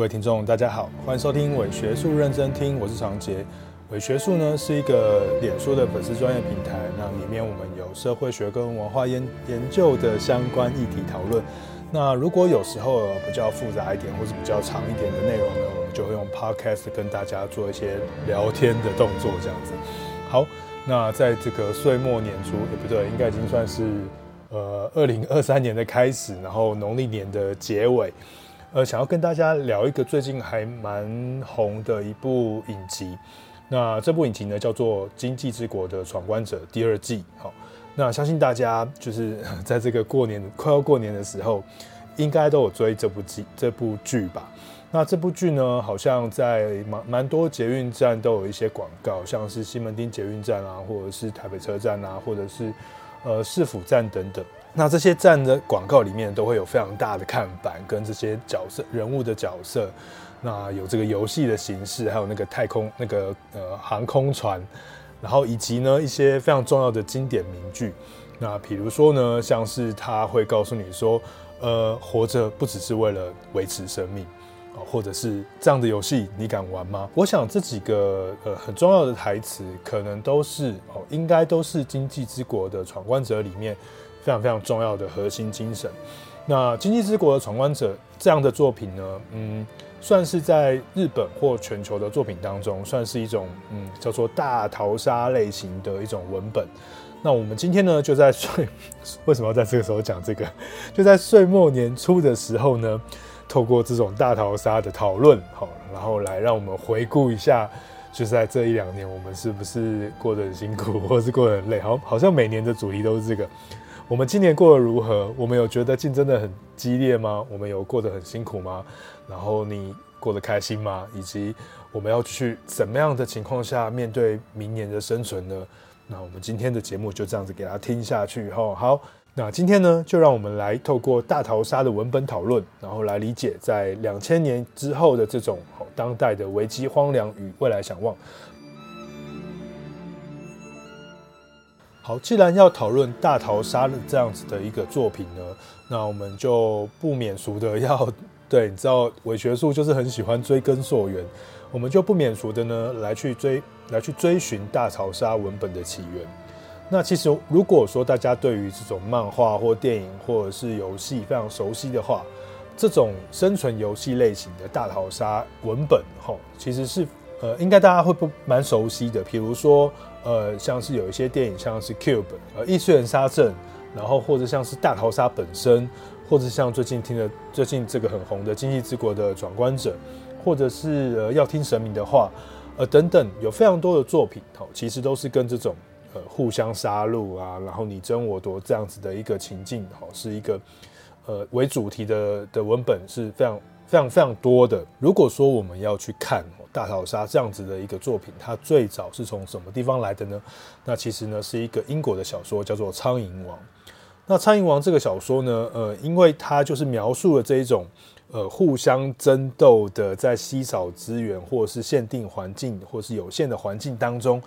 各位听众，大家好，欢迎收听伪学术认真听，我是常杰。伪学术呢是一个脸书的粉丝专业平台，那里面我们有社会学跟文化研研究的相关议题讨论。那如果有时候比较复杂一点，或是比较长一点的内容呢，我们就会用 podcast 跟大家做一些聊天的动作，这样子。好，那在这个岁末年初，也不对，应该已经算是呃二零二三年的开始，然后农历年的结尾。呃，想要跟大家聊一个最近还蛮红的一部影集，那这部影集呢叫做《经济之国的闯关者》第二季。好，那相信大家就是 在这个过年快要过年的时候，应该都有追这部剧这部剧吧？那这部剧呢，好像在蛮蛮多捷运站都有一些广告，像是西门町捷运站啊，或者是台北车站啊，或者是呃市府站等等。那这些站的广告里面都会有非常大的看板，跟这些角色人物的角色，那有这个游戏的形式，还有那个太空那个呃航空船，然后以及呢一些非常重要的经典名句。那比如说呢，像是他会告诉你说，呃，活着不只是为了维持生命，或者是这样的游戏你敢玩吗？我想这几个呃很重要的台词，可能都是哦，应该都是《经济之国的闯关者》里面。非常非常重要的核心精神。那《经济之国的闯关者》这样的作品呢，嗯，算是在日本或全球的作品当中，算是一种嗯叫做大逃杀类型的一种文本。那我们今天呢，就在岁，为什么要在这个时候讲这个？就在岁末年初的时候呢，透过这种大逃杀的讨论，好，然后来让我们回顾一下，就是在这一两年，我们是不是过得很辛苦，或是过得很累？好，好像每年的主题都是这个。我们今年过得如何？我们有觉得竞争得很激烈吗？我们有过得很辛苦吗？然后你过得开心吗？以及我们要去怎么样的情况下面对明年的生存呢？那我们今天的节目就这样子给大家听下去哈。好，那今天呢，就让我们来透过大逃杀的文本讨论，然后来理解在两千年之后的这种当代的危机荒凉与未来想望。好，既然要讨论大逃杀的这样子的一个作品呢，那我们就不免俗的要对，你知道伪学术就是很喜欢追根溯源，我们就不免俗的呢来去追来去追寻大逃杀文本的起源。那其实如果说大家对于这种漫画或电影或者是游戏非常熟悉的话，这种生存游戏类型的大逃杀文本，吼，其实是呃应该大家会不蛮熟悉的，比如说。呃，像是有一些电影，像是 Cube，呃，异次元杀阵，然后或者像是大逃杀本身，或者像最近听的最近这个很红的《经济之国的闯关者》，或者是呃要听神明的话，呃等等，有非常多的作品，哦，其实都是跟这种呃互相杀戮啊，然后你争我夺这样子的一个情境，哦，是一个呃为主题的的文本是非常非常非常多的。如果说我们要去看。大逃杀这样子的一个作品，它最早是从什么地方来的呢？那其实呢是一个英国的小说，叫做《苍蝇王》。那《苍蝇王》这个小说呢，呃，因为它就是描述了这一种呃互相争斗的，在稀少资源或是限定环境或是有限的环境当中，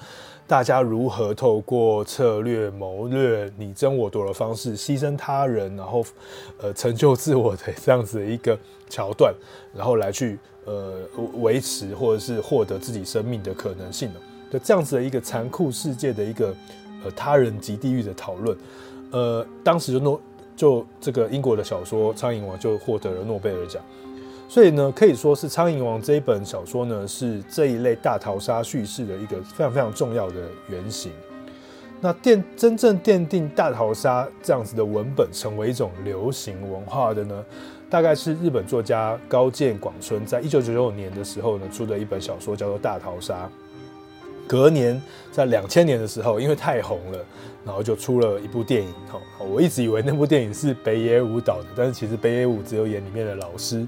大家如何透过策略谋略、你争我夺的方式，牺牲他人，然后呃成就自我的这样子的一个桥段，然后来去。呃，维持或者是获得自己生命的可能性的，就这样子的一个残酷世界的一个呃他人及地狱的讨论，呃，当时就诺就这个英国的小说《苍蝇王》就获得了诺贝尔奖，所以呢，可以说是《苍蝇王》这一本小说呢，是这一类大逃杀叙事的一个非常非常重要的原型。那奠真正奠定大逃杀这样子的文本成为一种流行文化的呢？大概是日本作家高见广春在一九九九年的时候呢，出的一本小说叫做《大逃杀》。隔年在两千年的时候，因为太红了，然后就出了一部电影。哈，我一直以为那部电影是北野武导的，但是其实北野武只有演里面的老师。《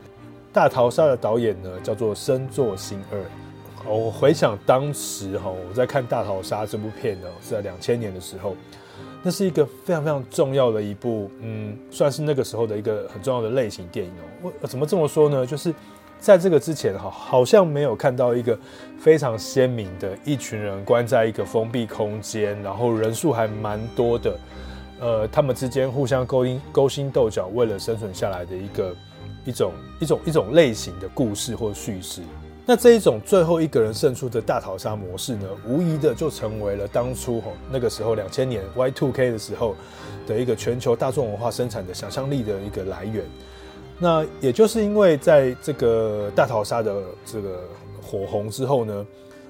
大逃杀》的导演呢叫做深作新二。我回想当时哈，我在看《大逃杀》这部片呢，是在两千年的时候。那是一个非常非常重要的一部，嗯，算是那个时候的一个很重要的类型电影哦。我怎么这么说呢？就是在这个之前哈，好像没有看到一个非常鲜明的一群人关在一个封闭空间，然后人数还蛮多的，呃，他们之间互相勾心勾心斗角，为了生存下来的一个一种一种一种类型的故事或叙事。那这一种最后一个人胜出的大逃杀模式呢，无疑的就成为了当初吼那个时候两千年 Y2K 的时候的一个全球大众文化生产的想象力的一个来源。那也就是因为在这个大逃杀的这个火红之后呢，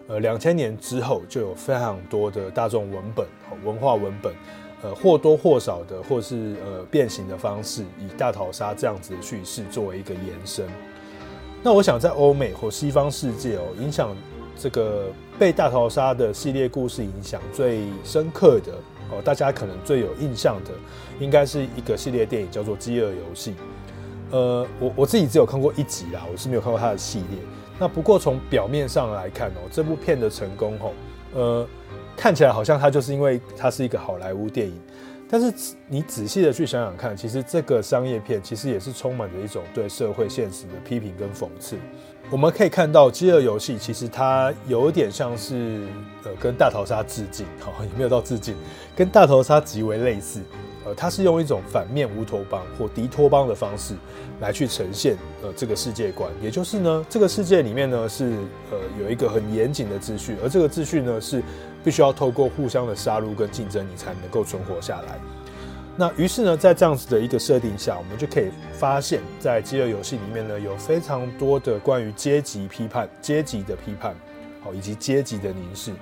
呃，两千年之后就有非常多的大众文本、文化文本，呃，或多或少的或是呃变形的方式，以大逃杀这样子的叙事作为一个延伸。那我想在欧美或西方世界哦，影响这个被大逃杀的系列故事影响最深刻的哦，大家可能最有印象的，应该是一个系列电影叫做《饥饿游戏》。呃，我我自己只有看过一集啦，我是没有看过它的系列。那不过从表面上来看哦，这部片的成功吼，呃，看起来好像它就是因为它是一个好莱坞电影。但是你仔细的去想想看，其实这个商业片其实也是充满着一种对社会现实的批评跟讽刺。我们可以看到《饥饿游戏》其实它有点像是呃跟大逃杀致敬，好，也没有到致敬，跟大逃杀极为类似。呃，它是用一种反面乌托邦或敌托邦的方式来去呈现呃这个世界观，也就是呢，这个世界里面呢是呃有一个很严谨的秩序，而这个秩序呢是必须要透过互相的杀戮跟竞争，你才能够存活下来。那于是呢，在这样子的一个设定下，我们就可以发现，在饥饿游戏里面呢，有非常多的关于阶级批判、阶级的批判，好，以及阶级的凝视，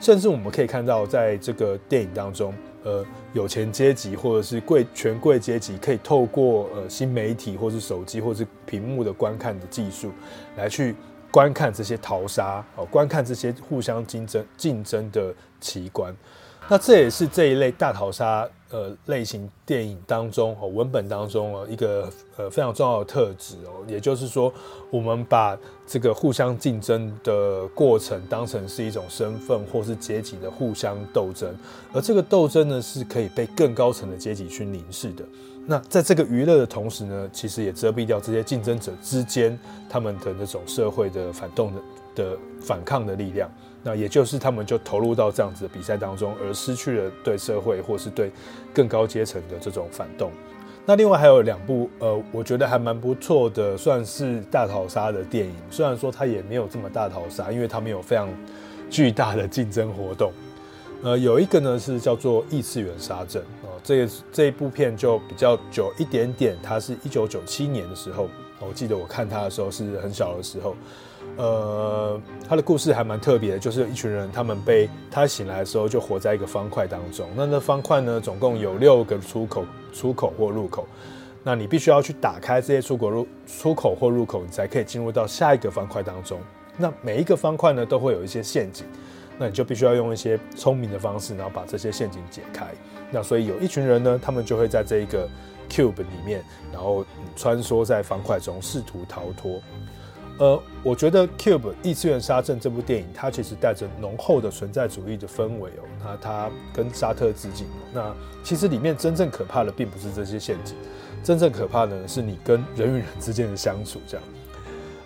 甚至我们可以看到，在这个电影当中。呃，有钱阶级或者是贵权贵阶级，可以透过呃新媒体或是手机或是屏幕的观看的技术，来去观看这些淘沙哦，观看这些互相竞争竞争的奇观。那这也是这一类大逃杀呃类型电影当中哦，文本当中哦一个呃非常重要的特质哦，也就是说，我们把这个互相竞争的过程当成是一种身份或是阶级的互相斗争，而这个斗争呢是可以被更高层的阶级去凝视的。那在这个娱乐的同时呢，其实也遮蔽掉这些竞争者之间他们的那种社会的反动的的反抗的力量。那也就是他们就投入到这样子的比赛当中，而失去了对社会或是对更高阶层的这种反动。那另外还有两部，呃，我觉得还蛮不错的，算是大逃杀的电影。虽然说它也没有这么大逃杀，因为它没有非常巨大的竞争活动。呃，有一个呢是叫做《异次元杀阵》，这个这一部片就比较久一点点，它是一九九七年的时候，我记得我看它的时候是很小的时候。呃，他的故事还蛮特别的，就是一群人，他们被他醒来的时候就活在一个方块当中。那那方块呢，总共有六个出口、出口或入口。那你必须要去打开这些出口、入出口或入口，你才可以进入到下一个方块当中。那每一个方块呢，都会有一些陷阱。那你就必须要用一些聪明的方式，然后把这些陷阱解开。那所以有一群人呢，他们就会在这一个 cube 里面，然后穿梭在方块中，试图逃脱。呃，我觉得《Cube 异次元杀阵》这部电影，它其实带着浓厚的存在主义的氛围哦。那它跟沙特致敬。那其实里面真正可怕的，并不是这些陷阱，真正可怕的是你跟人与人之间的相处。这样。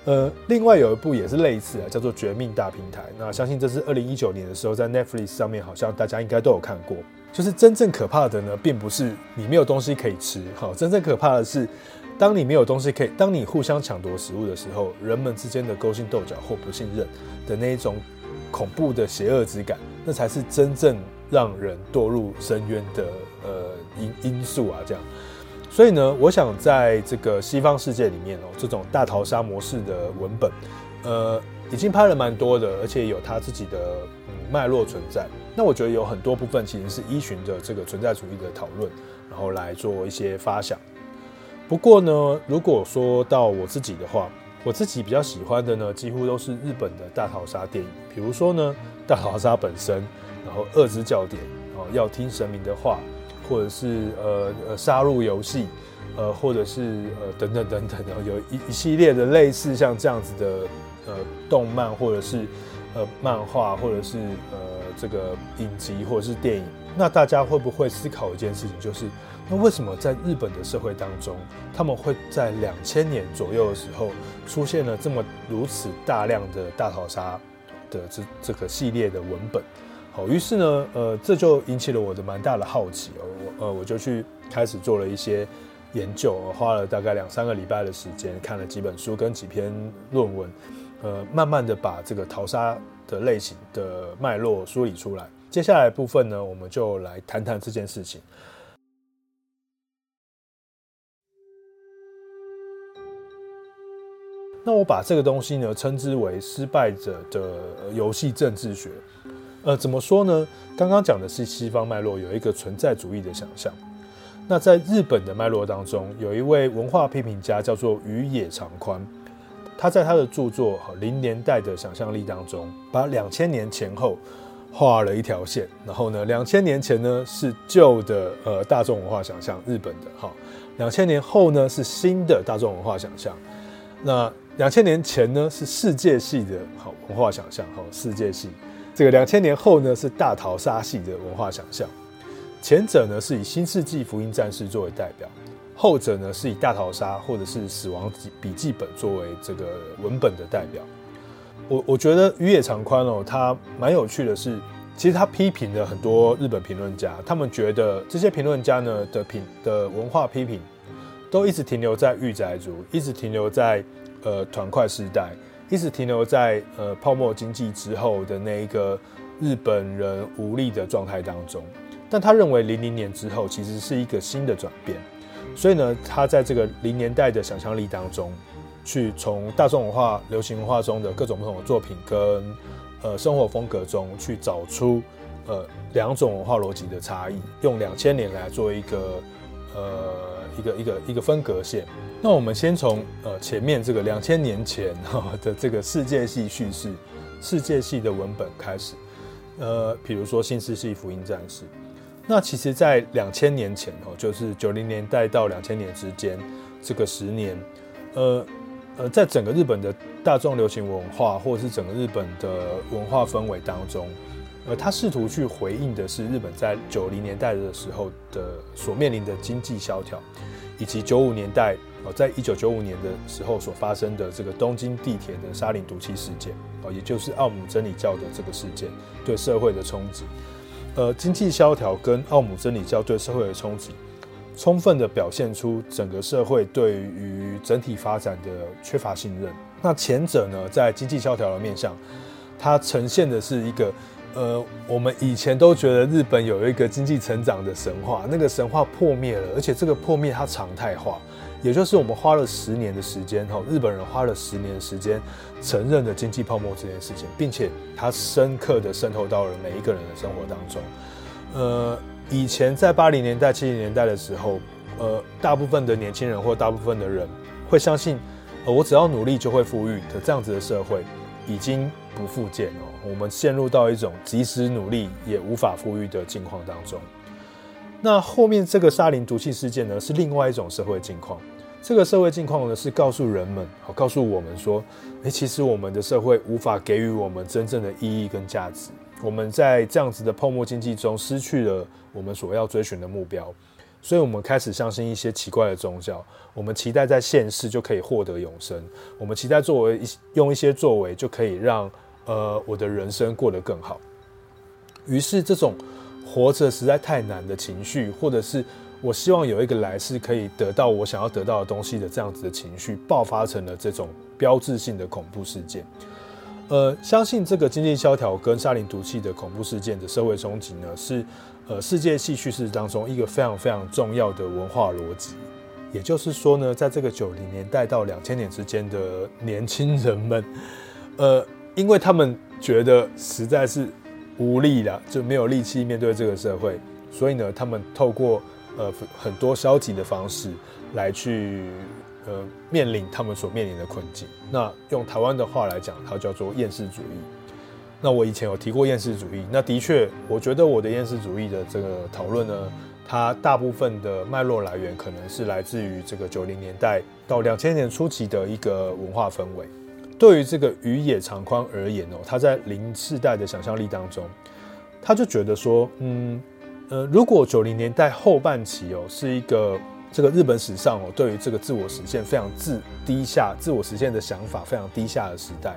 呃，另外有一部也是类似啊，叫做《绝命大平台》。那相信这是二零一九年的时候在 Netflix 上面，好像大家应该都有看过。就是真正可怕的呢，并不是你没有东西可以吃，好，真正可怕的是。当你没有东西可以，当你互相抢夺食物的时候，人们之间的勾心斗角或不信任的那一种恐怖的邪恶之感，那才是真正让人堕入深渊的呃因因素啊。这样，所以呢，我想在这个西方世界里面哦，这种大逃杀模式的文本，呃，已经拍了蛮多的，而且有它自己的嗯脉络存在。那我觉得有很多部分其实是依循着这个存在主义的讨论，然后来做一些发想。不过呢，如果说到我自己的话，我自己比较喜欢的呢，几乎都是日本的大逃杀电影。比如说呢，大逃杀本身，然后恶之教典，然后要听神明的话，或者是呃呃杀戮游戏，呃或者是呃等等等等，然后有一一系列的类似像这样子的呃动漫，或者是呃漫画，或者是呃这个影集，或者是电影。那大家会不会思考一件事情，就是那为什么在日本的社会当中，他们会在两千年左右的时候出现了这么如此大量的大逃杀的这这个系列的文本？好，于是呢，呃，这就引起了我的蛮大的好奇哦，我呃我就去开始做了一些研究，花了大概两三个礼拜的时间，看了几本书跟几篇论文，呃，慢慢的把这个淘沙的类型的脉络梳理出来。接下来部分呢，我们就来谈谈这件事情。那我把这个东西呢，称之为失败者的游戏政治学。呃，怎么说呢？刚刚讲的是西方脉络有一个存在主义的想象。那在日本的脉络当中，有一位文化批评家叫做宇野长宽，他在他的著作《零年代的想象力》当中，把两千年前后画了一条线。然后呢，两千年前呢是旧的呃大众文化想象，日本的哈；两千年后呢是新的大众文化想象。那两千年前呢是世界系的好文化想象，好世界系。这个两千年后呢是大逃杀系的文化想象。前者呢是以《新世纪福音战士》作为代表，后者呢是以《大逃杀》或者是《死亡笔记本》作为这个文本的代表。我我觉得宇野长宽哦，他蛮有趣的是，其实他批评了很多日本评论家，他们觉得这些评论家呢的评的文化批评，都一直停留在御宅族，一直停留在呃团块时代，一直停留在呃泡沫经济之后的那一个日本人无力的状态当中。但他认为零零年之后其实是一个新的转变，所以呢，他在这个零年代的想象力当中，去从大众文化、流行文化中的各种不同的作品跟呃生活风格中去找出呃两种文化逻辑的差异，用两千年来做一个呃一个一个一个分隔线。那我们先从呃前面这个两千年前的这个世界系叙事、世界系的文本开始，呃，比如说新世纪福音战士。那其实，在两千年前哦，就是九零年代到两千年之间这个十年，呃呃，在整个日本的大众流行文化，或者是整个日本的文化氛围当中，而，他试图去回应的是日本在九零年代的时候的所面临的经济萧条，以及九五年代哦，在一九九五年的时候所发生的这个东京地铁的沙林毒气事件哦，也就是奥姆真理教的这个事件对社会的冲击。呃，经济萧条跟奥姆真理教对社会的冲击，充分的表现出整个社会对于整体发展的缺乏信任。那前者呢，在经济萧条的面向，它呈现的是一个，呃，我们以前都觉得日本有一个经济成长的神话，那个神话破灭了，而且这个破灭它常态化。也就是我们花了十年的时间，哈，日本人花了十年的时间承认了经济泡沫这件事情，并且它深刻的渗透到了每一个人的生活当中。呃，以前在八零年代、七零年代的时候，呃，大部分的年轻人或大部分的人会相信，呃，我只要努力就会富裕的这样子的社会，已经不复见哦。我们陷入到一种即使努力也无法富裕的境况当中。那后面这个沙林毒气事件呢，是另外一种社会境况。这个社会境况呢，是告诉人们，好，告诉我们说，诶，其实我们的社会无法给予我们真正的意义跟价值。我们在这样子的泡沫经济中失去了我们所要追寻的目标，所以我们开始相信一些奇怪的宗教。我们期待在现世就可以获得永生，我们期待作为一用一些作为就可以让呃我的人生过得更好。于是这种。活着实在太难的情绪，或者是我希望有一个来世可以得到我想要得到的东西的这样子的情绪，爆发成了这种标志性的恐怖事件。呃，相信这个经济萧条跟沙林毒气的恐怖事件的社会冲击呢，是呃世界戏叙事当中一个非常非常重要的文化逻辑。也就是说呢，在这个九零年代到两千年之间的年轻人们，呃，因为他们觉得实在是。无力了，就没有力气面对这个社会，所以呢，他们透过呃很多消极的方式来去呃面临他们所面临的困境。那用台湾的话来讲，它叫做厌世主义。那我以前有提过厌世主义，那的确，我觉得我的厌世主义的这个讨论呢，它大部分的脉络来源可能是来自于这个九零年代到两千年初期的一个文化氛围。对于这个宇野长宽而言哦，他在零世代的想象力当中，他就觉得说，嗯呃，如果九零年代后半期哦是一个这个日本史上哦，对于这个自我实现非常自低下、自我实现的想法非常低下的时代，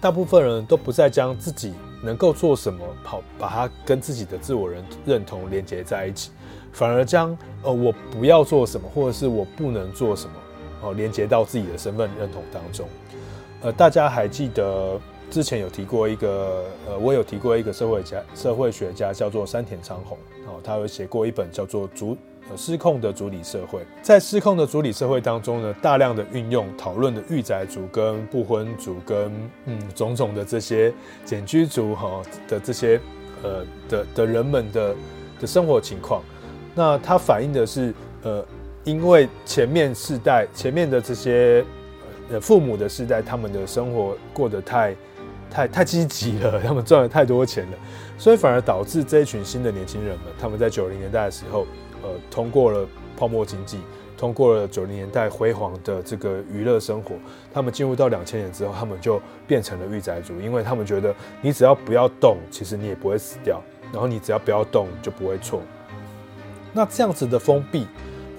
大部分人都不再将自己能够做什么，好把它跟自己的自我认认同连接在一起，反而将呃我不要做什么，或者是我不能做什么，哦连接到自己的身份认同当中。呃，大家还记得之前有提过一个，呃，我有提过一个社会家、社会学家叫做山田昌宏，哦，他有写过一本叫做《主呃失控的主体社会》。在失控的主体社会当中呢，大量的运用讨论的御宅族跟不婚族跟嗯种种的这些简居族哈的这些呃的的人们的的生活情况。那它反映的是呃，因为前面世代前面的这些。父母的世代，他们的生活过得太、太、太积极了，他们赚了太多钱了，所以反而导致这一群新的年轻人们，他们在九零年代的时候，呃，通过了泡沫经济，通过了九零年代辉煌的这个娱乐生活，他们进入到两千年之后，他们就变成了御宅族，因为他们觉得你只要不要动，其实你也不会死掉，然后你只要不要动就不会错。那这样子的封闭，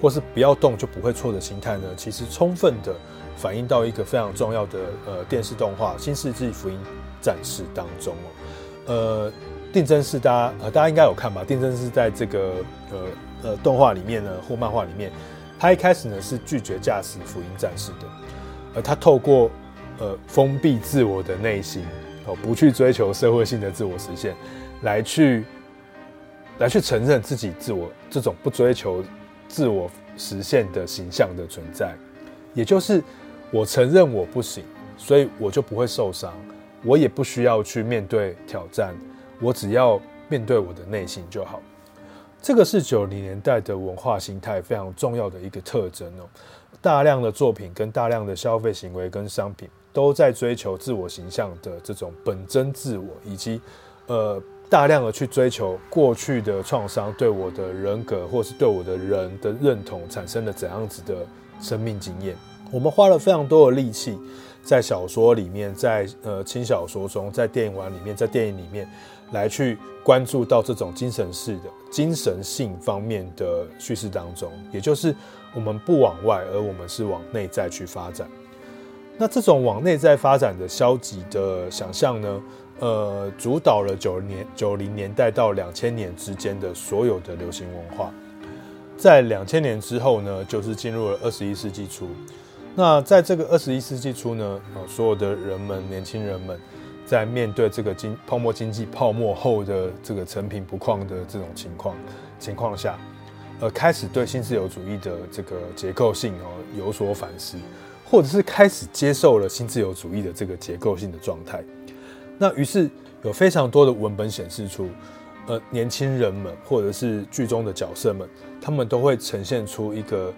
或是不要动就不会错的心态呢，其实充分的。反映到一个非常重要的呃电视动画《新世纪福音战士》当中哦，呃，定真寺大家呃大家应该有看吧？定真寺在这个呃呃动画里面呢，或漫画里面，他一开始呢是拒绝驾驶福音战士的，而他透过呃封闭自我的内心哦，不去追求社会性的自我实现，来去来去承认自己自我这种不追求自我实现的形象的存在，也就是。我承认我不行，所以我就不会受伤，我也不需要去面对挑战，我只要面对我的内心就好。这个是九零年代的文化形态非常重要的一个特征哦。大量的作品跟大量的消费行为跟商品都在追求自我形象的这种本真自我，以及呃大量的去追求过去的创伤对我的人格或是对我的人的认同产生了怎样子的生命经验。我们花了非常多的力气，在小说里面，在呃轻小说中，在电影玩里面，在电影里面，来去关注到这种精神式的、精神性方面的叙事当中，也就是我们不往外，而我们是往内在去发展。那这种往内在发展的消极的想象呢，呃，主导了九零年、九零年代到两千年之间的所有的流行文化。在两千年之后呢，就是进入了二十一世纪初。那在这个二十一世纪初呢，啊，所有的人们、年轻人们，在面对这个经泡沫经济泡沫后的这个成品不况的这种情况情况下，呃，开始对新自由主义的这个结构性哦有所反思，或者是开始接受了新自由主义的这个结构性的状态。那于是有非常多的文本显示出，呃，年轻人们或者是剧中的角色们，他们都会呈现出一个。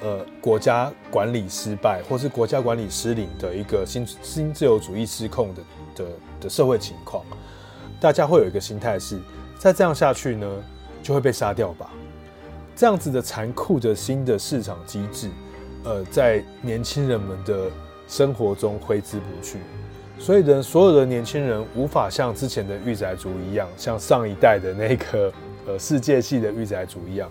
呃，国家管理失败，或是国家管理失灵的一个新新自由主义失控的的的社会情况，大家会有一个心态是，再这样下去呢，就会被杀掉吧？这样子的残酷的新的市场机制，呃，在年轻人们的生活中挥之不去，所以呢，所有的年轻人无法像之前的御宅族一样，像上一代的那个呃世界系的御宅族一样。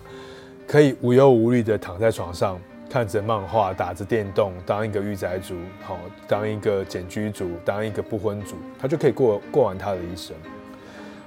可以无忧无虑的躺在床上，看着漫画，打着电动，当一个御宅族，好，当一个简居族，当一个不婚族，他就可以过过完他的一生。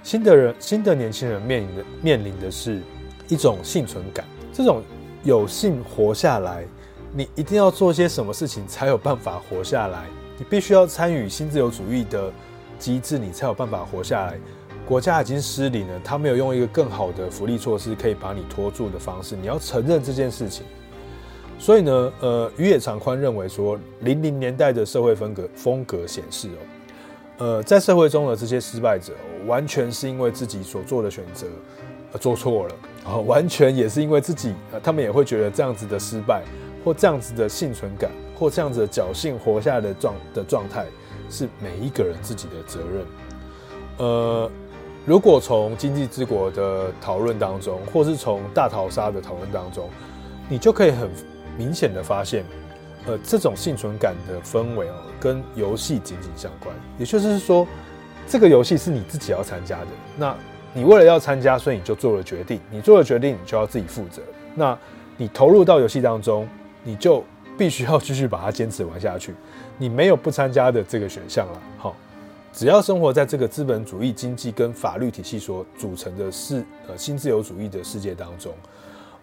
新的人，新的年轻人面临的面临的是一种幸存感，这种有幸活下来，你一定要做些什么事情才有办法活下来，你必须要参与新自由主义的机制，你才有办法活下来。国家已经失灵了，他没有用一个更好的福利措施可以把你拖住的方式，你要承认这件事情。所以呢，呃，宇野长宽认为说，零零年代的社会风格风格显示哦，呃，在社会中的这些失败者，完全是因为自己所做的选择做错了啊，完全也是因为自己，呃，他们也会觉得这样子的失败或这样子的幸存感或这样子侥幸活下来的状的状态，是每一个人自己的责任，呃。如果从经济之国的讨论当中，或是从大逃杀的讨论当中，你就可以很明显的发现，呃，这种幸存感的氛围哦，跟游戏紧紧相关。也就是说，这个游戏是你自己要参加的，那你为了要参加，所以你就做了决定，你做了决定，你就要自己负责。那你投入到游戏当中，你就必须要继续把它坚持玩下去，你没有不参加的这个选项了。好，只要生活在这个资本主义经济跟法律体系所组成的世呃新自由主义的世界当中，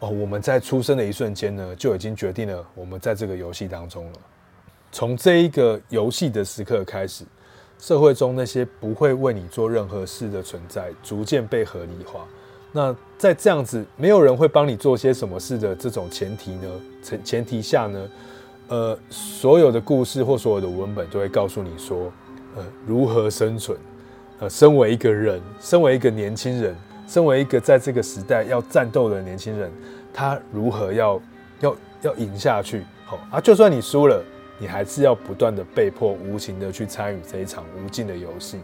哦，我们在出生的一瞬间呢，就已经决定了我们在这个游戏当中了。从这一个游戏的时刻开始，社会中那些不会为你做任何事的存在，逐渐被合理化。那在这样子没有人会帮你做些什么事的这种前提呢？前前提下呢，呃，所有的故事或所有的文本都会告诉你说，呃，如何生存。呃，身为一个人，身为一个年轻人，身为一个在这个时代要战斗的年轻人，他如何要要要赢下去？好啊，就算你输了。你还是要不断的被迫无情的去参与这一场无尽的游戏，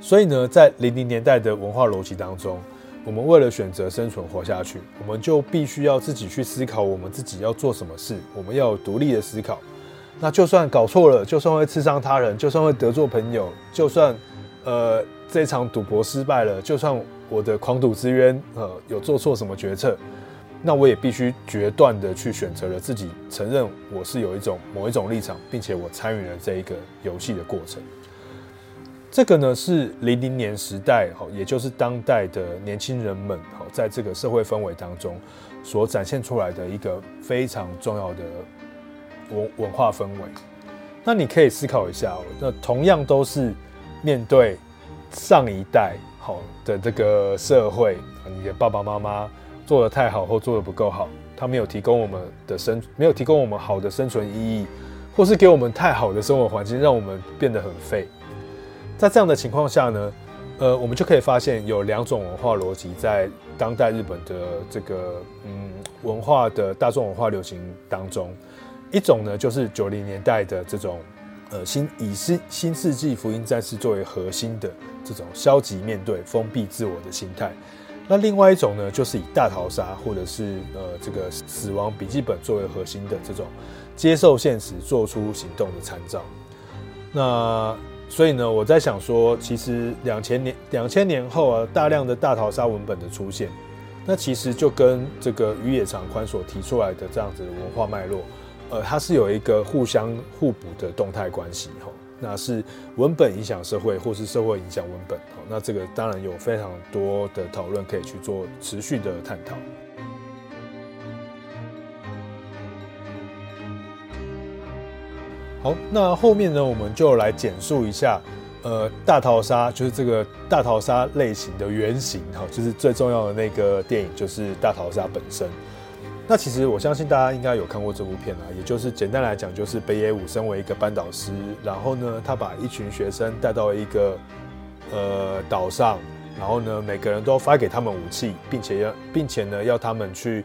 所以呢，在零零年代的文化逻辑当中，我们为了选择生存活下去，我们就必须要自己去思考我们自己要做什么事，我们要有独立的思考。那就算搞错了，就算会刺伤他人，就算会得罪朋友，就算呃这场赌博失败了，就算我的狂赌之冤呃有做错什么决策。那我也必须决断的去选择了自己承认我是有一种某一种立场，并且我参与了这一个游戏的过程。这个呢是零零年时代，也就是当代的年轻人们，在这个社会氛围当中所展现出来的一个非常重要的文文化氛围。那你可以思考一下，那同样都是面对上一代好的这个社会，你的爸爸妈妈。做得太好或做得不够好，他没有提供我们的生，没有提供我们好的生存意义，或是给我们太好的生活环境，让我们变得很废。在这样的情况下呢，呃，我们就可以发现有两种文化逻辑在当代日本的这个嗯文化的大众文化流行当中，一种呢就是九零年代的这种呃新以新新世纪福音战士作为核心的这种消极面对、封闭自我的心态。那另外一种呢，就是以大逃杀或者是呃这个死亡笔记本作为核心的这种接受现实、做出行动的参照。那所以呢，我在想说，其实两千年两千年后啊，大量的大逃杀文本的出现，那其实就跟这个宇野长宽所提出来的这样子的文化脉络，呃，它是有一个互相互补的动态关系哈。那是文本影响社会，或是社会影响文本。那这个当然有非常多的讨论可以去做持续的探讨。好，那后面呢，我们就来简述一下，呃，大逃杀就是这个大逃杀类型的原型，哈，就是最重要的那个电影，就是大逃杀本身。那其实我相信大家应该有看过这部片啊，也就是简单来讲，就是北野武身为一个班导师，然后呢，他把一群学生带到一个呃岛上，然后呢，每个人都发给他们武器，并且要，并且呢，要他们去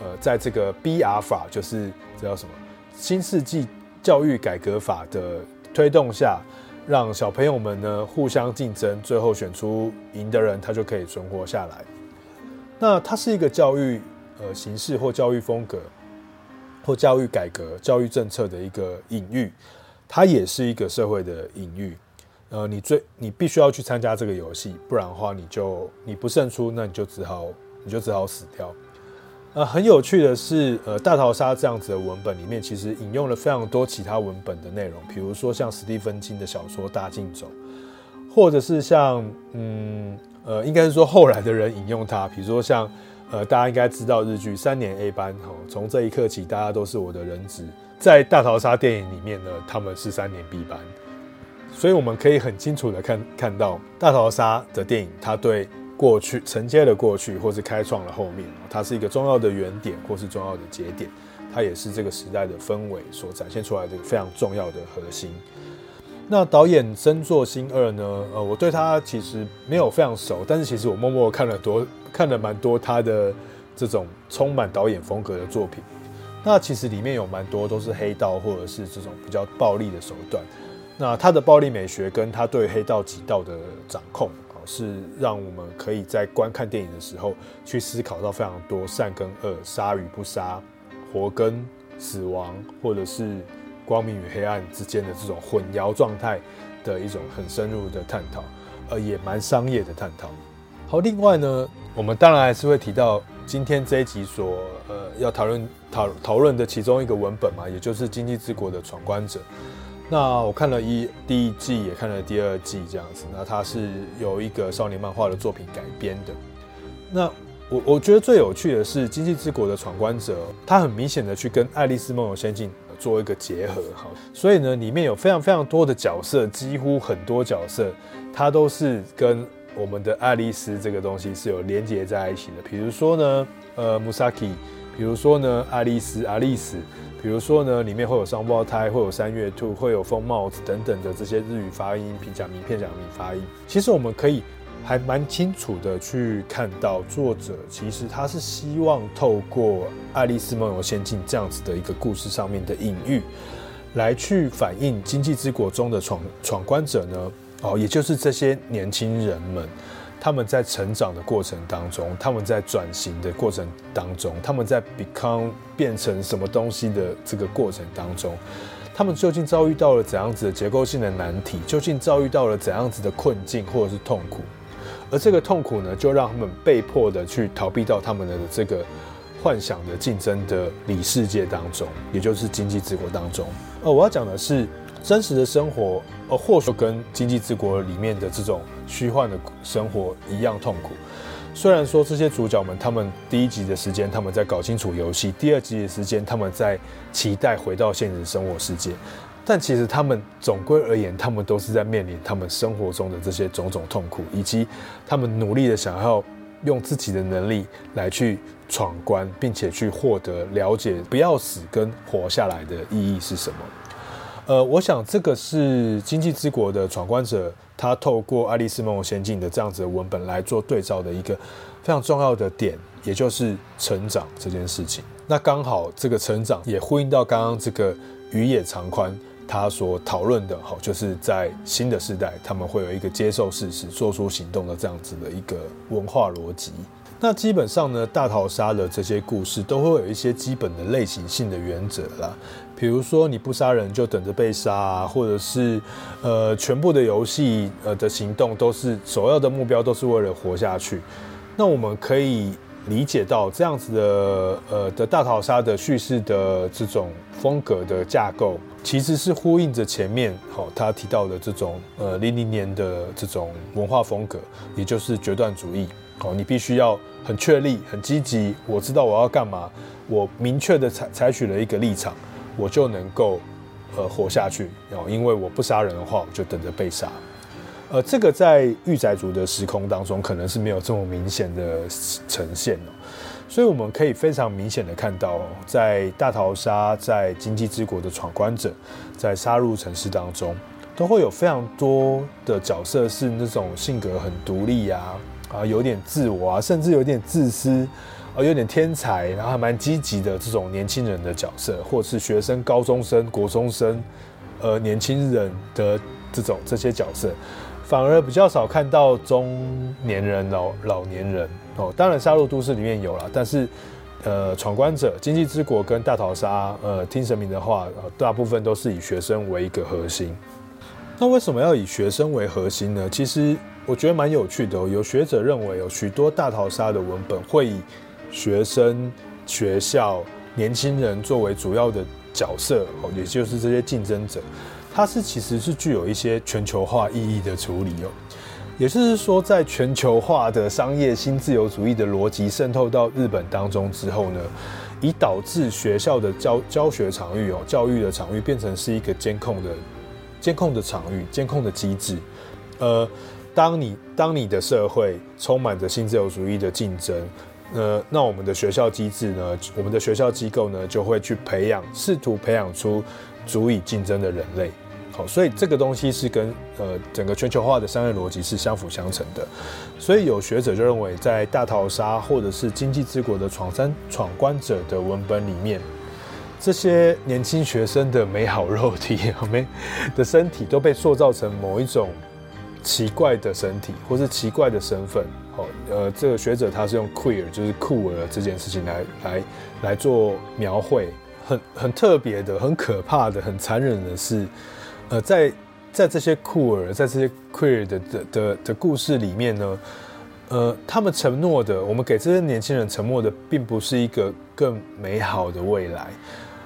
呃，在这个 BR 法，就是这叫什么新世纪教育改革法的推动下，让小朋友们呢互相竞争，最后选出赢的人，他就可以存活下来。那它是一个教育。呃，形式或教育风格，或教育改革、教育政策的一个隐喻，它也是一个社会的隐喻。呃，你最你必须要去参加这个游戏，不然的话，你就你不胜出，那你就只好你就只好死掉。呃，很有趣的是，呃，大逃杀这样子的文本里面，其实引用了非常多其他文本的内容，比如说像史蒂芬金的小说《大竞走》，或者是像嗯呃，应该是说后来的人引用它，比如说像。呃，大家应该知道日剧《三年 A 班》哈，从这一刻起，大家都是我的人质。在大逃杀电影里面呢，他们是三年 B 班，所以我们可以很清楚的看看到大逃杀的电影，它对过去承接了过去，或是开创了后面，它是一个重要的原点，或是重要的节点，它也是这个时代的氛围所展现出来的非常重要的核心。那导演森作新二呢？呃，我对他其实没有非常熟，但是其实我默默看了多看了蛮多他的这种充满导演风格的作品。那其实里面有蛮多都是黑道或者是这种比较暴力的手段。那他的暴力美学跟他对黑道几道的掌控，是让我们可以在观看电影的时候去思考到非常多善跟恶、杀与不杀、活跟死亡，或者是。光明与黑暗之间的这种混淆状态的一种很深入的探讨，呃，也蛮商业的探讨。好，另外呢，我们当然还是会提到今天这一集所呃要讨论讨讨论的其中一个文本嘛，也就是《经济之国的闯关者》。那我看了一第一季，也看了第二季，这样子。那它是由一个少年漫画的作品改编的。那我我觉得最有趣的是《经济之国的闯关者》，它很明显的去跟《爱丽丝梦游仙境》做一个结合，哈。所以呢，里面有非常非常多的角色，几乎很多角色，它都是跟我们的爱丽丝这个东西是有连接在一起的。比如说呢，呃，Musaki，比如说呢，爱丽丝、阿丽丝。比如说呢，里面会有双胞胎，会有三月兔，会有风帽子等等的这些日语发音、平假名、片假名发音。其实我们可以还蛮清楚的去看到，作者其实他是希望透过《爱丽丝梦游仙境》这样子的一个故事上面的隐喻，来去反映经济之国中的闯闯关者呢，哦，也就是这些年轻人们。他们在成长的过程当中，他们在转型的过程当中，他们在 become 变成什么东西的这个过程当中，他们究竟遭遇到了怎样子的结构性的难题？究竟遭遇到了怎样子的困境或者是痛苦？而这个痛苦呢，就让他们被迫的去逃避到他们的这个幻想的竞争的里世界当中，也就是经济之国当中。呃，我要讲的是。真实的生活，呃，或许跟《经济之国》里面的这种虚幻的生活一样痛苦。虽然说这些主角们，他们第一集的时间他们在搞清楚游戏，第二集的时间他们在期待回到现实生活世界，但其实他们总归而言，他们都是在面临他们生活中的这些种种痛苦，以及他们努力的想要用自己的能力来去闯关，并且去获得了解不要死跟活下来的意义是什么。呃，我想这个是经济之国的闯关者，他透过《爱丽丝梦游仙境》的这样子的文本来做对照的一个非常重要的点，也就是成长这件事情。那刚好这个成长也呼应到刚刚这个宇野长宽他所讨论的，好，就是在新的时代，他们会有一个接受事实、做出行动的这样子的一个文化逻辑。那基本上呢，大逃杀的这些故事都会有一些基本的类型性的原则啦。比如说，你不杀人就等着被杀啊，或者是呃，全部的游戏呃的行动都是首要的目标都是为了活下去。那我们可以理解到这样子的呃的大逃杀的叙事的这种风格的架构，其实是呼应着前面好他提到的这种呃零零年的这种文化风格，也就是决断主义。哦，你必须要很确立、很积极，我知道我要干嘛，我明确的采采取了一个立场，我就能够呃活下去。哦，因为我不杀人的话，我就等着被杀。呃，这个在御宅族的时空当中，可能是没有这么明显的呈现哦。所以我们可以非常明显的看到，在大逃杀、在经济之国的闯关者、在杀入城市当中，都会有非常多的角色是那种性格很独立啊。啊，有点自我啊，甚至有点自私，啊，有点天才，然后还蛮积极的这种年轻人的角色，或是学生、高中生、国中生，呃，年轻人的这种这些角色，反而比较少看到中年人、老老年人哦。当然，杀戮都市里面有了，但是，呃，闯关者、经济之国跟大逃杀，呃，听神明的话，大部分都是以学生为一个核心。那为什么要以学生为核心呢？其实。我觉得蛮有趣的哦。有学者认为，有许多大逃杀的文本会以学生、学校、年轻人作为主要的角色哦，也就是这些竞争者。它是其实是具有一些全球化意义的处理哦。也就是说，在全球化的商业新自由主义的逻辑渗透到日本当中之后呢，以导致学校的教教学场域哦，教育的场域变成是一个监控的监控的场域、监控的机制，呃。当你当你的社会充满着新自由主义的竞争，呃，那我们的学校机制呢，我们的学校机构呢，就会去培养，试图培养出足以竞争的人类。好，所以这个东西是跟呃整个全球化的商业逻辑是相辅相成的。所以有学者就认为，在大逃杀或者是经济之国的闯关闯关者的文本里面，这些年轻学生的美好肉体、美的身体都被塑造成某一种。奇怪的身体，或是奇怪的身份，好，呃，这个学者他是用 queer，就是酷儿这件事情来来来做描绘，很很特别的，很可怕的，很残忍的是，呃，在在这些酷儿，在这些 queer 的的的的故事里面呢，呃，他们承诺的，我们给这些年轻人承诺的，并不是一个更美好的未来，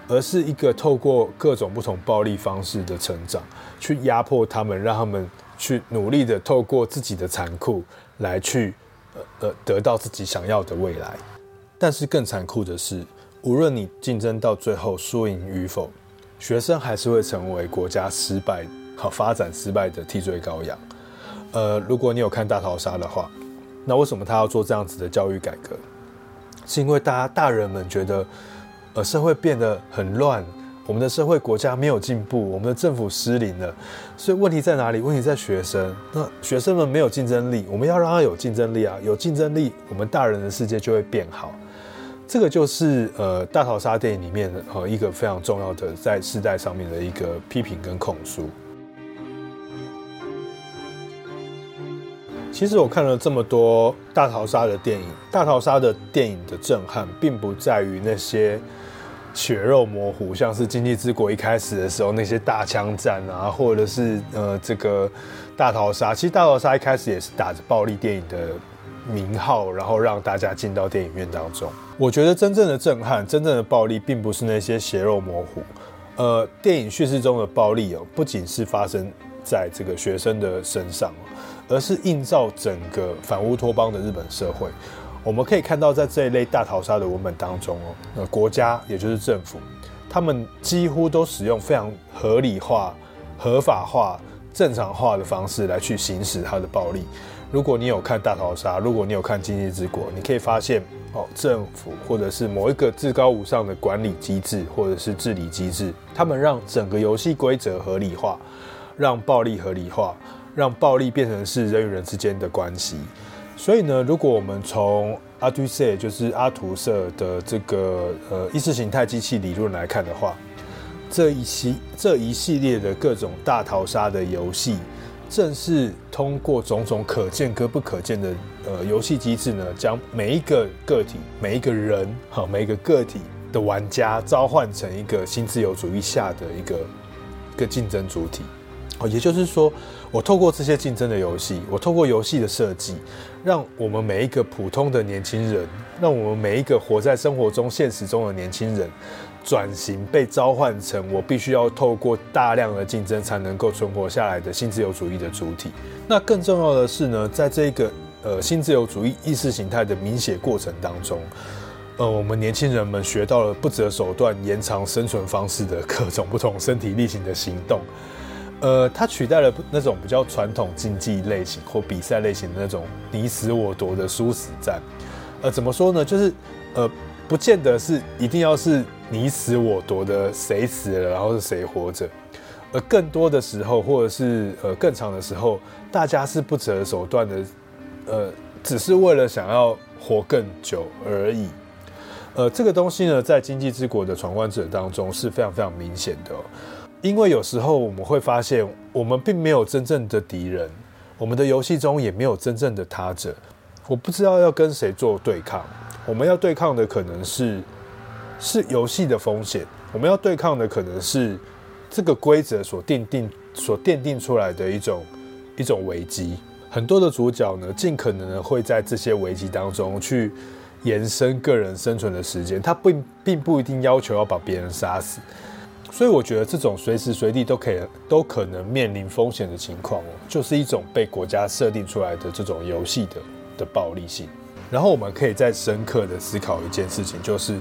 而是一个透过各种不同暴力方式的成长，去压迫他们，让他们去努力的透过自己的残酷来去，呃呃，得到自己想要的未来。但是更残酷的是，无论你竞争到最后输赢与否，学生还是会成为国家失败和发展失败的替罪羔羊。呃，如果你有看大逃杀的话，那为什么他要做这样子的教育改革？是因为大家大人们觉得，呃，社会变得很乱，我们的社会国家没有进步，我们的政府失灵了。所以问题在哪里？问题在学生。那学生们没有竞争力，我们要让他有竞争力啊！有竞争力，我们大人的世界就会变好。这个就是呃大逃杀电影里面的呃一个非常重要的在世代上面的一个批评跟控诉。其实我看了这么多大逃杀的电影，大逃杀的电影的震撼，并不在于那些血肉模糊，像是《经济之国》一开始的时候那些大枪战啊，或者是呃这个大逃杀。其实大逃杀一开始也是打着暴力电影的名号，然后让大家进到电影院当中。我觉得真正的震撼，真正的暴力，并不是那些血肉模糊。呃，电影叙事中的暴力哦，不仅是发生在这个学生的身上。而是映照整个反乌托邦的日本社会，我们可以看到，在这一类大逃杀的文本当中哦，呃，国家也就是政府，他们几乎都使用非常合理化、合法化、正常化的方式来去行使他的暴力。如果你有看大逃杀，如果你有看《今际之国》，你可以发现哦，政府或者是某一个至高无上的管理机制或者是治理机制，他们让整个游戏规则合理化，让暴力合理化。让暴力变成是人与人之间的关系，所以呢，如果我们从阿图色，就是阿图色的这个呃意识形态机器理论来看的话，这一系这一系列的各种大逃杀的游戏，正是通过种种可见跟不可见的呃游戏机制呢，将每一个个体、每一个人哈、每一个个体的玩家召唤成一个新自由主义下的一个一个竞争主体。哦，也就是说，我透过这些竞争的游戏，我透过游戏的设计，让我们每一个普通的年轻人，让我们每一个活在生活中、现实中的年轻人，转型被召唤成我必须要透过大量的竞争才能够存活下来的新自由主义的主体。那更重要的是呢，在这个呃新自由主义意识形态的明写过程当中，呃，我们年轻人们学到了不择手段延长生存方式的各种不同身体力行的行动。呃，它取代了那种比较传统竞技类型或比赛类型的那种你死我夺的殊死战。呃，怎么说呢？就是呃，不见得是一定要是你死我夺的谁死了，然后是谁活着。而更多的时候，或者是呃更长的时候，大家是不择手段的，呃，只是为了想要活更久而已。呃，这个东西呢，在《经济之国》的闯关者当中是非常非常明显的。因为有时候我们会发现，我们并没有真正的敌人，我们的游戏中也没有真正的他者。我不知道要跟谁做对抗，我们要对抗的可能是是游戏的风险，我们要对抗的可能是这个规则所奠定所奠定出来的一种一种危机。很多的主角呢，尽可能会在这些危机当中去延伸个人生存的时间，他并并不一定要求要把别人杀死。所以我觉得这种随时随地都可以都可能面临风险的情况哦，就是一种被国家设定出来的这种游戏的的暴力性。然后我们可以再深刻的思考一件事情，就是，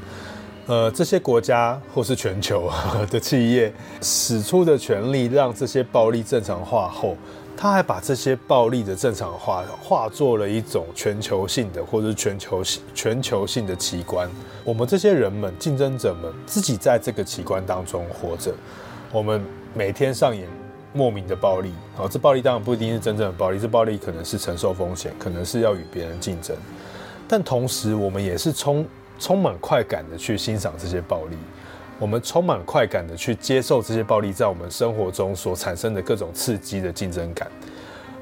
呃，这些国家或是全球 的企业使出的权力让这些暴力正常化后。他还把这些暴力的正常化化作了一种全球性的，或者是全球性全球性的奇观。我们这些人们、竞争者们，自己在这个奇观当中活着。我们每天上演莫名的暴力，啊，这暴力当然不一定是真正的暴力，这暴力可能是承受风险，可能是要与别人竞争。但同时，我们也是充充满快感的去欣赏这些暴力。我们充满快感的去接受这些暴力在我们生活中所产生的各种刺激的竞争感，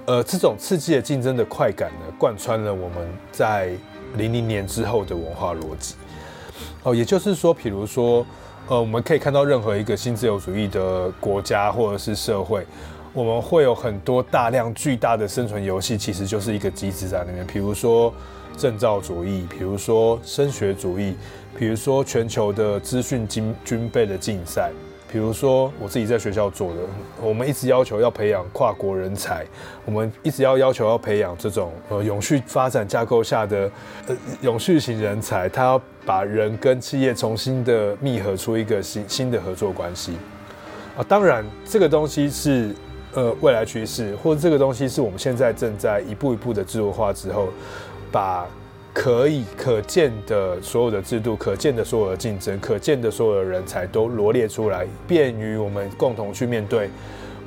呃，这种刺激的竞争的快感呢，贯穿了我们在零零年之后的文化逻辑。哦，也就是说，比如说，呃，我们可以看到任何一个新自由主义的国家或者是社会，我们会有很多大量巨大的生存游戏，其实就是一个机制在里面。比如说证照主义，比如说升学主义，比如说全球的资讯军军备的竞赛。比如说，我自己在学校做的，我们一直要求要培养跨国人才，我们一直要要求要培养这种呃永续发展架构下的呃永续型人才，他要把人跟企业重新的密合出一个新新的合作关系啊。当然，这个东西是呃未来趋势，或者这个东西是我们现在正在一步一步的制度化之后，把。可以可见的所有的制度，可见的所有的竞争，可见的所有的人才都罗列出来，便于我们共同去面对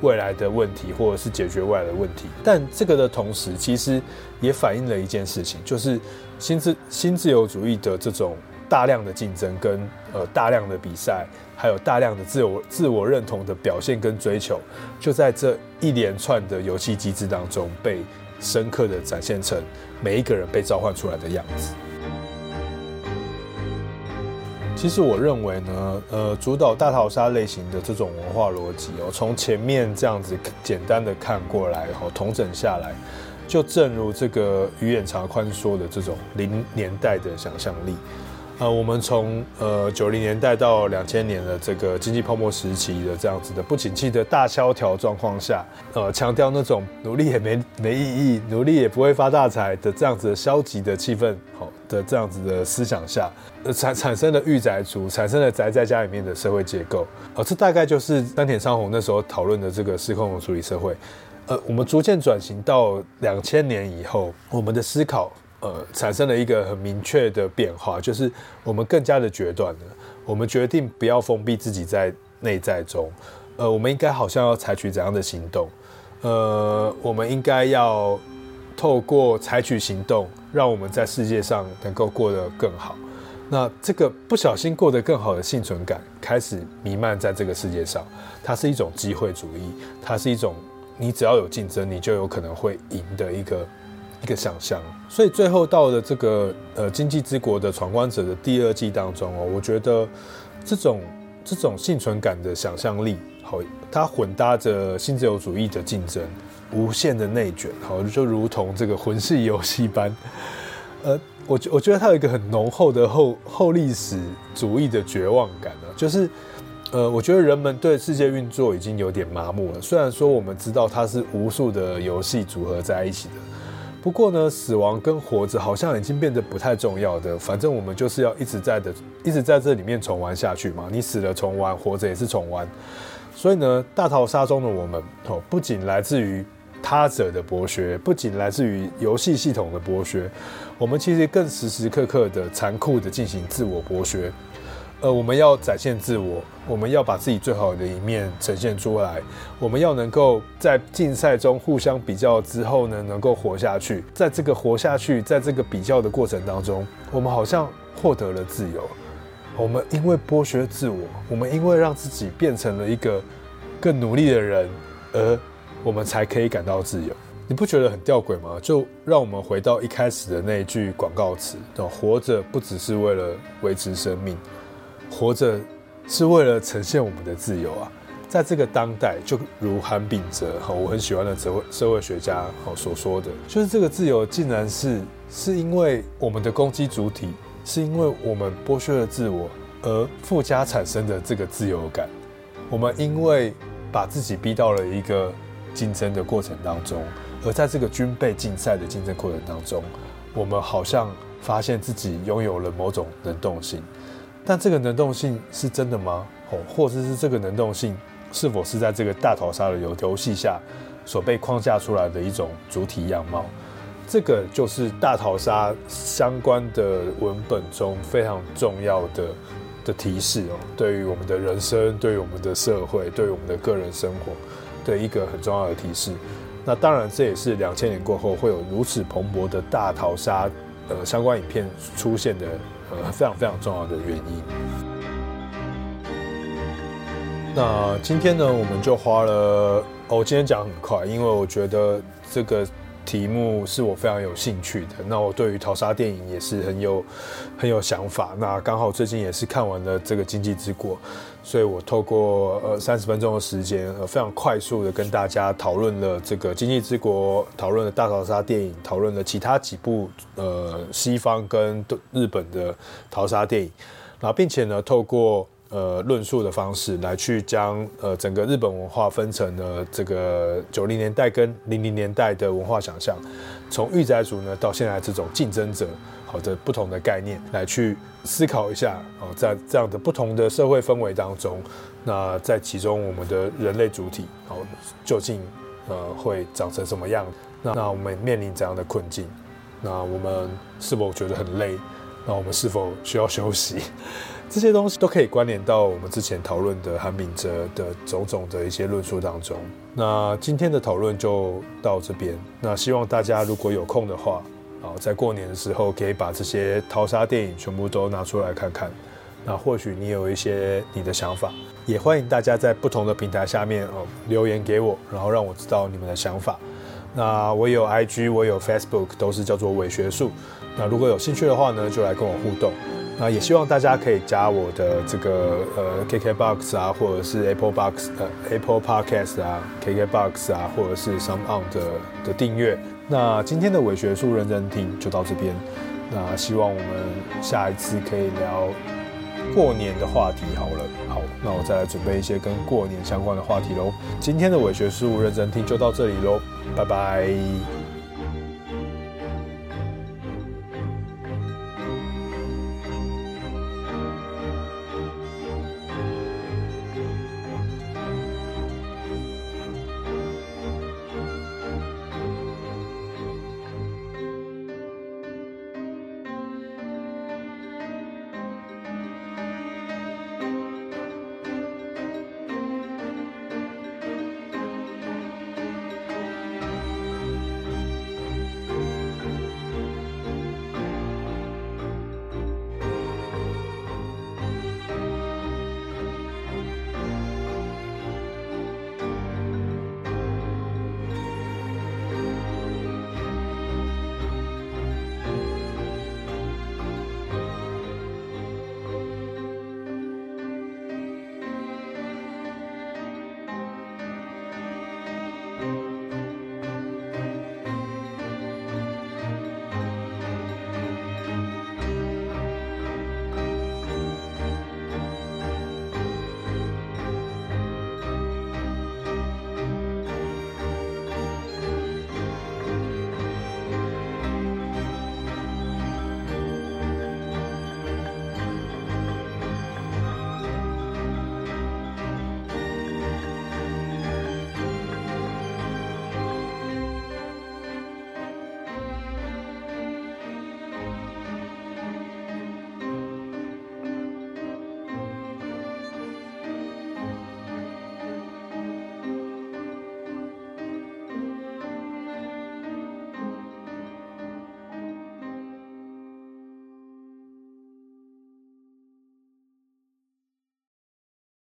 未来的问题，或者是解决未来的问题。但这个的同时，其实也反映了一件事情，就是新自新自由主义的这种大量的竞争跟呃大量的比赛，还有大量的自我自我认同的表现跟追求，就在这一连串的游戏机制当中被深刻的展现成每一个人被召唤出来的样子。其实我认为呢，呃，主导大逃杀类型的这种文化逻辑哦，从前面这样子简单的看过来后，统整下来，就正如这个鱼眼长宽说的这种零年代的想象力。呃，我们从呃九零年代到两千年的这个经济泡沫时期的这样子的不景气的大萧条状况下，呃，强调那种努力也没没意义，努力也不会发大财的这样子的消极的气氛，好的这样子的思想下，呃产产生了御宅族，产生了宅在家里面的社会结构，呃，这大概就是山田昌宏那时候讨论的这个失控的主义社会，呃，我们逐渐转型到两千年以后，我们的思考。呃，产生了一个很明确的变化，就是我们更加的决断了。我们决定不要封闭自己在内在中，呃，我们应该好像要采取怎样的行动？呃，我们应该要透过采取行动，让我们在世界上能够过得更好。那这个不小心过得更好的幸存感开始弥漫在这个世界上，它是一种机会主义，它是一种你只要有竞争，你就有可能会赢的一个。一个想象，所以最后到了这个呃《经济之国的闯关者》的第二季当中哦，我觉得这种这种幸存感的想象力，好，它混搭着新自由主义的竞争，无限的内卷，好，就如同这个魂系游戏般，呃，我我觉得它有一个很浓厚的后后历史主义的绝望感呢，就是呃，我觉得人们对世界运作已经有点麻木了，虽然说我们知道它是无数的游戏组合在一起的。不过呢，死亡跟活着好像已经变得不太重要的，反正我们就是要一直在的，一直在这里面重玩下去嘛。你死了重玩，活着也是重玩。所以呢，大逃杀中的我们哦，不仅来自于他者的剥削，不仅来自于游戏系统的剥削，我们其实更时时刻刻的残酷的进行自我剥削。呃，我们要展现自我，我们要把自己最好的一面呈现出来，我们要能够在竞赛中互相比较之后呢，能够活下去。在这个活下去，在这个比较的过程当中，我们好像获得了自由。我们因为剥削自我，我们因为让自己变成了一个更努力的人，而我们才可以感到自由。你不觉得很吊诡吗？就让我们回到一开始的那一句广告词：活着不只是为了维持生命。活着是为了呈现我们的自由啊！在这个当代，就如韩炳哲哈，我很喜欢的社会社会学家哈所说的，就是这个自由竟然是是因为我们的攻击主体，是因为我们剥削了自我而附加产生的这个自由感。我们因为把自己逼到了一个竞争的过程当中，而在这个军备竞赛的竞争过程当中，我们好像发现自己拥有了某种能动性。但这个能动性是真的吗？哦，或者是这个能动性是否是在这个大逃杀的游游戏下所被框架出来的一种主体样貌？这个就是大逃杀相关的文本中非常重要的的提示哦，对于我们的人生，对于我们的社会，对于我们的个人生活的一个很重要的提示。那当然，这也是两千年过后会有如此蓬勃的大逃杀呃相关影片出现的。呃，非常非常重要的原因。那今天呢，我们就花了，哦，今天讲很快，因为我觉得这个题目是我非常有兴趣的。那我对于淘沙电影也是很有很有想法。那刚好最近也是看完了这个《经济之国》，所以我透过呃三十分钟的时间，呃非常快速的跟大家讨论了这个《经济之国》，讨论了大逃杀电影，讨论了其他几部呃西方跟日本的逃杀电影，然后并且呢透过。呃，论述的方式来去将呃整个日本文化分成了这个九零年代跟零零年代的文化想象，从御宅族呢到现在这种竞争者，好的不同的概念来去思考一下哦，在这样的不同的社会氛围当中，那在其中我们的人类主体哦究竟呃会长成什么样？那那我们面临怎样的困境？那我们是否觉得很累？那我们是否需要休息？这些东西都可以关联到我们之前讨论的韩炳哲的种种的一些论述当中。那今天的讨论就到这边。那希望大家如果有空的话，在过年的时候可以把这些淘沙电影全部都拿出来看看。那或许你有一些你的想法，也欢迎大家在不同的平台下面哦留言给我，然后让我知道你们的想法。那我有 IG，我有 Facebook，都是叫做伪学术。那如果有兴趣的话呢，就来跟我互动。那也希望大家可以加我的这个呃 KKBOX 啊，或者是 Apple Box 呃 Apple Podcast 啊，KKBOX 啊，或者是 Some On 的的订阅。那今天的伪学术认真听就到这边。那希望我们下一次可以聊过年的话题好了。好，那我再来准备一些跟过年相关的话题喽。今天的伪学术认真听就到这里喽，拜拜。